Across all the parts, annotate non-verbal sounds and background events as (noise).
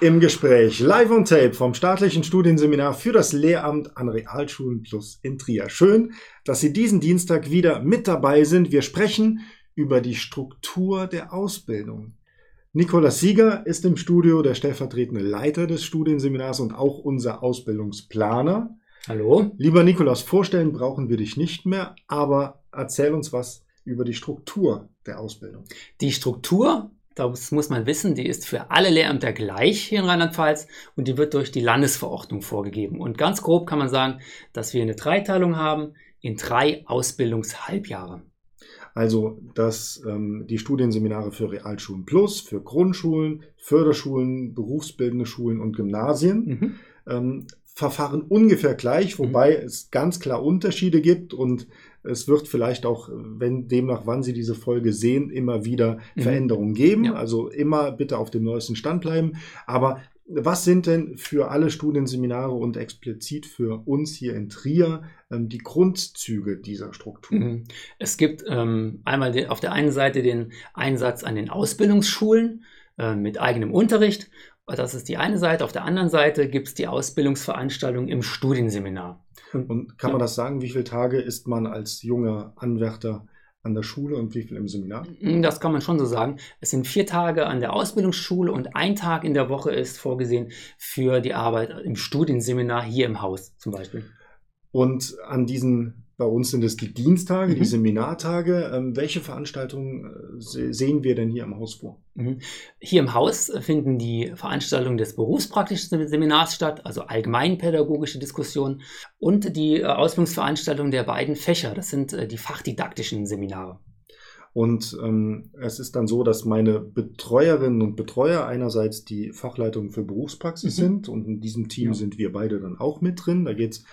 im Gespräch, live on tape vom staatlichen Studienseminar für das Lehramt an Realschulen Plus in Trier. Schön, dass Sie diesen Dienstag wieder mit dabei sind. Wir sprechen über die Struktur der Ausbildung. Nikolaus Sieger ist im Studio der stellvertretende Leiter des Studienseminars und auch unser Ausbildungsplaner. Hallo. Lieber Nikolaus, vorstellen brauchen wir dich nicht mehr, aber erzähl uns was über die Struktur der Ausbildung. Die Struktur das muss man wissen, die ist für alle Lehrämter gleich hier in Rheinland-Pfalz und die wird durch die Landesverordnung vorgegeben. Und ganz grob kann man sagen, dass wir eine Dreiteilung haben in drei Ausbildungshalbjahre. Also, dass ähm, die Studienseminare für Realschulen Plus, für Grundschulen, Förderschulen, berufsbildende Schulen und Gymnasien mhm. ähm, verfahren ungefähr gleich, wobei mhm. es ganz klar Unterschiede gibt und es wird vielleicht auch, wenn demnach, wann Sie diese Folge sehen, immer wieder mhm. Veränderungen geben. Ja. Also immer bitte auf dem neuesten Stand bleiben. Aber was sind denn für alle Studienseminare und explizit für uns hier in Trier ähm, die Grundzüge dieser Struktur? Mhm. Es gibt ähm, einmal den, auf der einen Seite den Einsatz an den Ausbildungsschulen äh, mit eigenem Unterricht. Das ist die eine Seite. Auf der anderen Seite gibt es die Ausbildungsveranstaltung im Studienseminar. Und kann man das sagen, wie viele Tage ist man als junger Anwärter an der Schule und wie viel im Seminar? Mm, das kann man schon so sagen. Es sind vier Tage an der Ausbildungsschule und ein Tag in der Woche ist vorgesehen für die Arbeit im Studienseminar hier im Haus zum Beispiel. Und an diesen bei uns sind es die Dienstage, mhm. die Seminartage. Ähm, welche Veranstaltungen äh, sehen wir denn hier im Haus vor? Mhm. Hier im Haus finden die Veranstaltungen des berufspraktischen Seminars statt, also allgemeinpädagogische Diskussionen und die äh, Ausbildungsveranstaltungen der beiden Fächer. Das sind äh, die fachdidaktischen Seminare. Und ähm, es ist dann so, dass meine Betreuerinnen und Betreuer einerseits die Fachleitung für Berufspraxis mhm. sind und in diesem Team ja. sind wir beide dann auch mit drin. Da geht es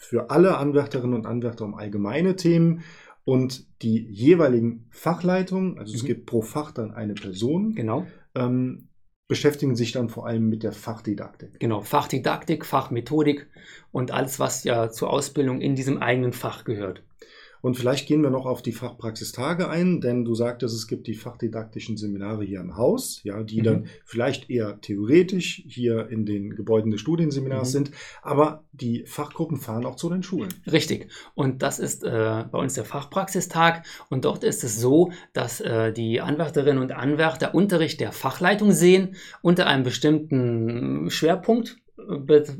für alle Anwärterinnen und Anwärter um allgemeine Themen und die jeweiligen Fachleitungen, also es mhm. gibt pro Fach dann eine Person, genau. Ähm, beschäftigen sich dann vor allem mit der Fachdidaktik. Genau, Fachdidaktik, Fachmethodik und alles, was ja zur Ausbildung in diesem eigenen Fach gehört. Und vielleicht gehen wir noch auf die Fachpraxistage ein, denn du sagtest, es gibt die fachdidaktischen Seminare hier im Haus, ja, die mhm. dann vielleicht eher theoretisch hier in den Gebäuden des Studienseminars mhm. sind, aber die Fachgruppen fahren auch zu den Schulen. Richtig. Und das ist äh, bei uns der Fachpraxistag und dort ist es so, dass äh, die Anwärterinnen und Anwärter Unterricht der Fachleitung sehen unter einem bestimmten Schwerpunkt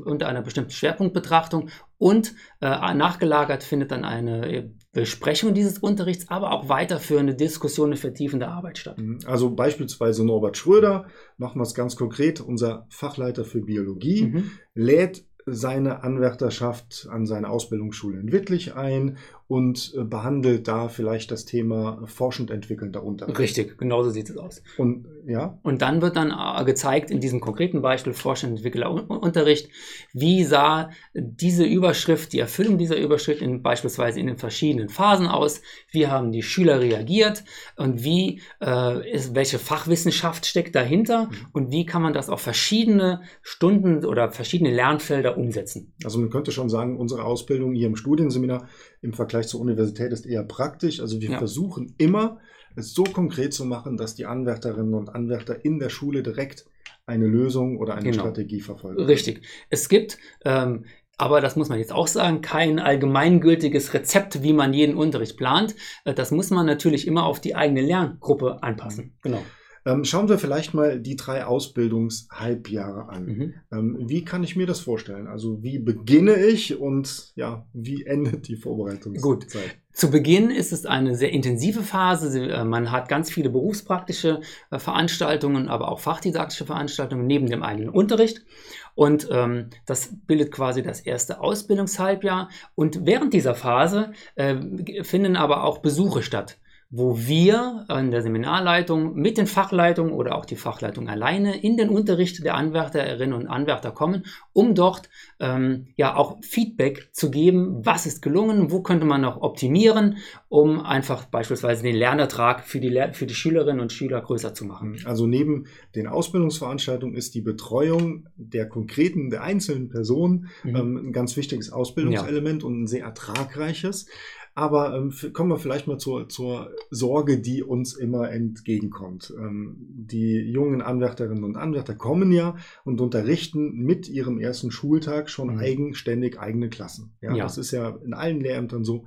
unter einer bestimmten Schwerpunktbetrachtung und äh, nachgelagert findet dann eine Besprechung dieses Unterrichts, aber auch weiterführende Diskussionen, vertiefende Arbeit statt. Mhm. Also beispielsweise Norbert Schröder, machen wir es ganz konkret, unser Fachleiter für Biologie, mhm. lädt seine Anwärterschaft an seine Ausbildungsschule in Wittlich ein und äh, behandelt da vielleicht das Thema forschend entwickelnder Unterricht. Richtig, genau so sieht es aus. Und, ja? und dann wird dann äh, gezeigt, in diesem konkreten Beispiel forschend entwickelnder Unterricht, wie sah diese Überschrift, die Erfüllung dieser Überschrift in, beispielsweise in den verschiedenen Phasen aus, wie haben die Schüler reagiert und wie, äh, ist, welche Fachwissenschaft steckt dahinter mhm. und wie kann man das auf verschiedene Stunden oder verschiedene Lernfelder umsetzen. Also man könnte schon sagen, unsere Ausbildung hier im Studienseminar im Vergleich zur Universität ist eher praktisch. Also wir ja. versuchen immer, es so konkret zu machen, dass die Anwärterinnen und Anwärter in der Schule direkt eine Lösung oder eine genau. Strategie verfolgen. Richtig. Es gibt ähm, aber das muss man jetzt auch sagen, kein allgemeingültiges Rezept, wie man jeden Unterricht plant. Äh, das muss man natürlich immer auf die eigene Lerngruppe anpassen. Genau. Ähm, schauen wir vielleicht mal die drei Ausbildungshalbjahre an. Mhm. Ähm, wie kann ich mir das vorstellen? Also wie beginne ich und ja, wie (laughs) endet die Vorbereitungszeit? Gut. Zu Beginn ist es eine sehr intensive Phase. Äh, man hat ganz viele berufspraktische äh, Veranstaltungen, aber auch fachdidaktische Veranstaltungen neben dem eigenen Unterricht. Und ähm, das bildet quasi das erste Ausbildungshalbjahr. Und während dieser Phase äh, finden aber auch Besuche statt wo wir an der Seminarleitung mit den Fachleitungen oder auch die Fachleitung alleine in den Unterricht der Anwärterinnen und Anwärter kommen, um dort ähm, ja auch Feedback zu geben, was ist gelungen, wo könnte man noch optimieren, um einfach beispielsweise den Lernertrag für die, Lehr für die Schülerinnen und Schüler größer zu machen. Also neben den Ausbildungsveranstaltungen ist die Betreuung der konkreten, der einzelnen Person mhm. ähm, ein ganz wichtiges Ausbildungselement ja. und ein sehr ertragreiches. Aber ähm, kommen wir vielleicht mal zur, zur Sorge, die uns immer entgegenkommt. Ähm, die jungen Anwärterinnen und Anwärter kommen ja und unterrichten mit ihrem ersten Schultag schon mhm. eigenständig eigene Klassen. Ja, ja, Das ist ja in allen Lehrämtern so.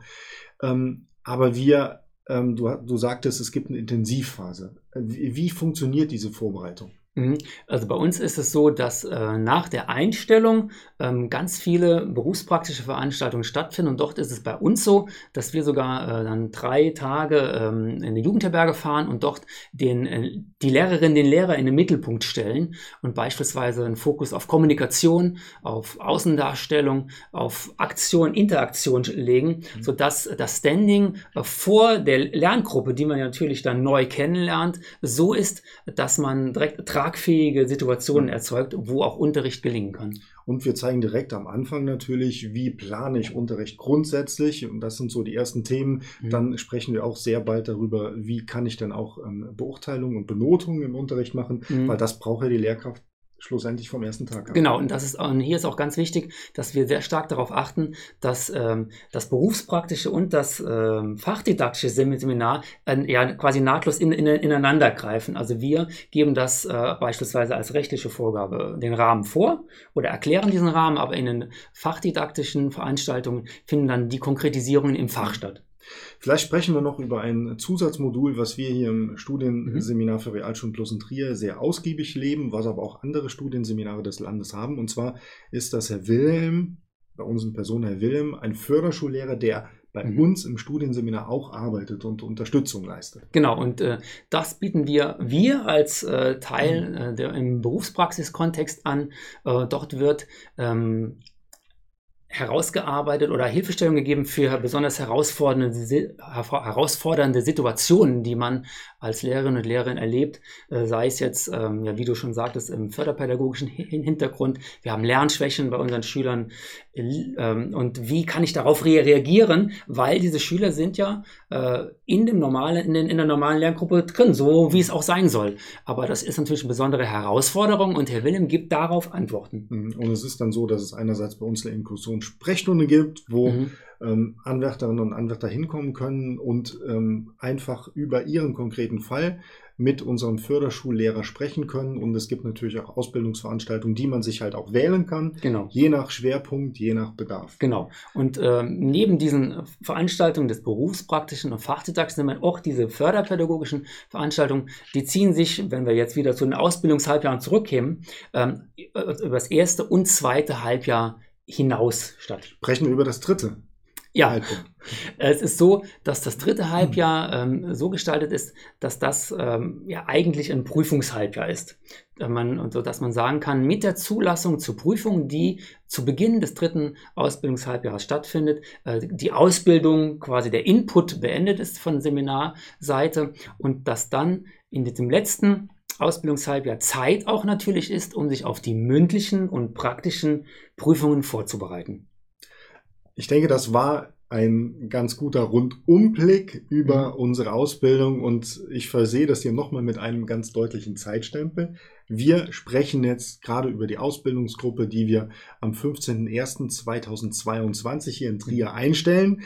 Ähm, aber wir, ähm, du, du sagtest, es gibt eine Intensivphase. Wie, wie funktioniert diese Vorbereitung? Mhm. Also bei uns ist es so, dass äh, nach der Einstellung ähm, ganz viele berufspraktische Veranstaltungen stattfinden und dort ist es bei uns so, dass wir sogar äh, dann drei Tage ähm, in eine Jugendherberge fahren und dort den, äh, die Lehrerin, den Lehrer in den Mittelpunkt stellen und beispielsweise einen Fokus auf Kommunikation, auf Außendarstellung, auf Aktion, Interaktion legen, mhm. sodass das Standing äh, vor der Lerngruppe, die man ja natürlich dann neu kennenlernt, so ist, dass man direkt tragfähige Situationen erzeugt, wo auch Unterricht gelingen kann. Und wir zeigen direkt am Anfang natürlich, wie plane ich Unterricht grundsätzlich. Und das sind so die ersten Themen. Mhm. Dann sprechen wir auch sehr bald darüber, wie kann ich dann auch ähm, Beurteilung und Benotung im Unterricht machen, mhm. weil das braucht ja die Lehrkraft schlussendlich vom ersten Tag an. Genau, und das ist und hier ist auch ganz wichtig, dass wir sehr stark darauf achten, dass ähm, das berufspraktische und das ähm, fachdidaktische Seminar äh, ja quasi nahtlos in, in, ineinander greifen. Also wir geben das äh, beispielsweise als rechtliche Vorgabe den Rahmen vor oder erklären diesen Rahmen, aber in den fachdidaktischen Veranstaltungen finden dann die Konkretisierungen im Fach statt. Vielleicht sprechen wir noch über ein Zusatzmodul, was wir hier im Studienseminar für Realschulen Plus in Trier sehr ausgiebig leben, was aber auch andere Studienseminare des Landes haben. Und zwar ist das Herr Wilhelm, bei uns in Person Herr Wilhelm, ein Förderschullehrer, der bei mhm. uns im Studienseminar auch arbeitet und Unterstützung leistet. Genau, und äh, das bieten wir, wir als äh, Teil mhm. äh, der, im Berufspraxiskontext an. Äh, dort wird ähm, herausgearbeitet oder Hilfestellung gegeben für besonders herausfordernde, herausfordernde Situationen, die man als Lehrerin und Lehrerin erlebt, äh, sei es jetzt, ähm, ja, wie du schon sagtest, im förderpädagogischen Hintergrund. Wir haben Lernschwächen bei unseren Schülern ähm, und wie kann ich darauf reagieren, weil diese Schüler sind ja äh, in dem normalen, in, den, in der normalen Lerngruppe drin, so wie es auch sein soll. Aber das ist natürlich eine besondere Herausforderung und Herr Willem gibt darauf Antworten. Mhm. Und es ist dann so, dass es einerseits bei uns eine Inklusionssprechstunde gibt, wo mhm ähm, Anwärterinnen und Anwärter hinkommen können und ähm, einfach über ihren konkreten Fall mit unserem Förderschullehrer sprechen können. Und es gibt natürlich auch Ausbildungsveranstaltungen, die man sich halt auch wählen kann. Genau. Je nach Schwerpunkt, je nach Bedarf. Genau. Und ähm, neben diesen Veranstaltungen des berufspraktischen und fachdidaktischen sind auch diese förderpädagogischen Veranstaltungen, die ziehen sich, wenn wir jetzt wieder zu den Ausbildungshalbjahren zurückkämen, ähm, über das erste und zweite Halbjahr hinaus statt. Sprechen wir über das dritte. Ja, Halbjahr. es ist so, dass das dritte Halbjahr ähm, so gestaltet ist, dass das ähm, ja eigentlich ein Prüfungshalbjahr ist. Äh, man, so dass man sagen kann, mit der Zulassung zur Prüfung, die zu Beginn des dritten Ausbildungshalbjahres stattfindet, äh, die Ausbildung, quasi der Input beendet ist von Seminarseite und dass dann in diesem letzten Ausbildungshalbjahr Zeit auch natürlich ist, um sich auf die mündlichen und praktischen Prüfungen vorzubereiten. Ich denke, das war ein ganz guter Rundumblick über mhm. unsere Ausbildung und ich versehe das hier nochmal mit einem ganz deutlichen Zeitstempel. Wir sprechen jetzt gerade über die Ausbildungsgruppe, die wir am 15.01.2022 hier in Trier mhm. einstellen.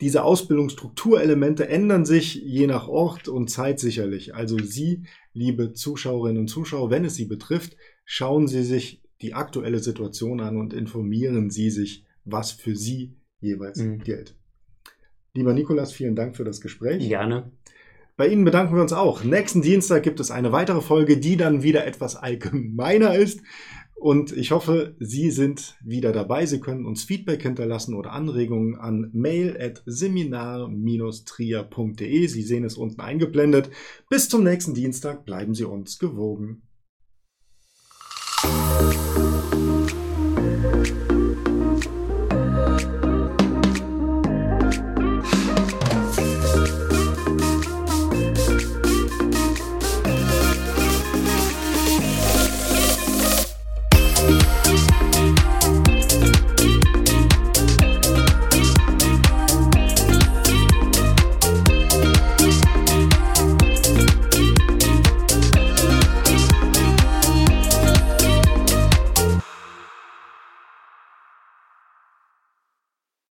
Diese Ausbildungsstrukturelemente ändern sich je nach Ort und Zeit sicherlich. Also Sie, liebe Zuschauerinnen und Zuschauer, wenn es Sie betrifft, schauen Sie sich die aktuelle Situation an und informieren Sie sich was für Sie jeweils mhm. gilt. Lieber Nikolas, vielen Dank für das Gespräch. Gerne. Bei Ihnen bedanken wir uns auch. Nächsten Dienstag gibt es eine weitere Folge, die dann wieder etwas allgemeiner ist. Und ich hoffe, Sie sind wieder dabei. Sie können uns Feedback hinterlassen oder Anregungen an mail at seminar-trier.de. Sie sehen es unten eingeblendet. Bis zum nächsten Dienstag bleiben Sie uns gewogen.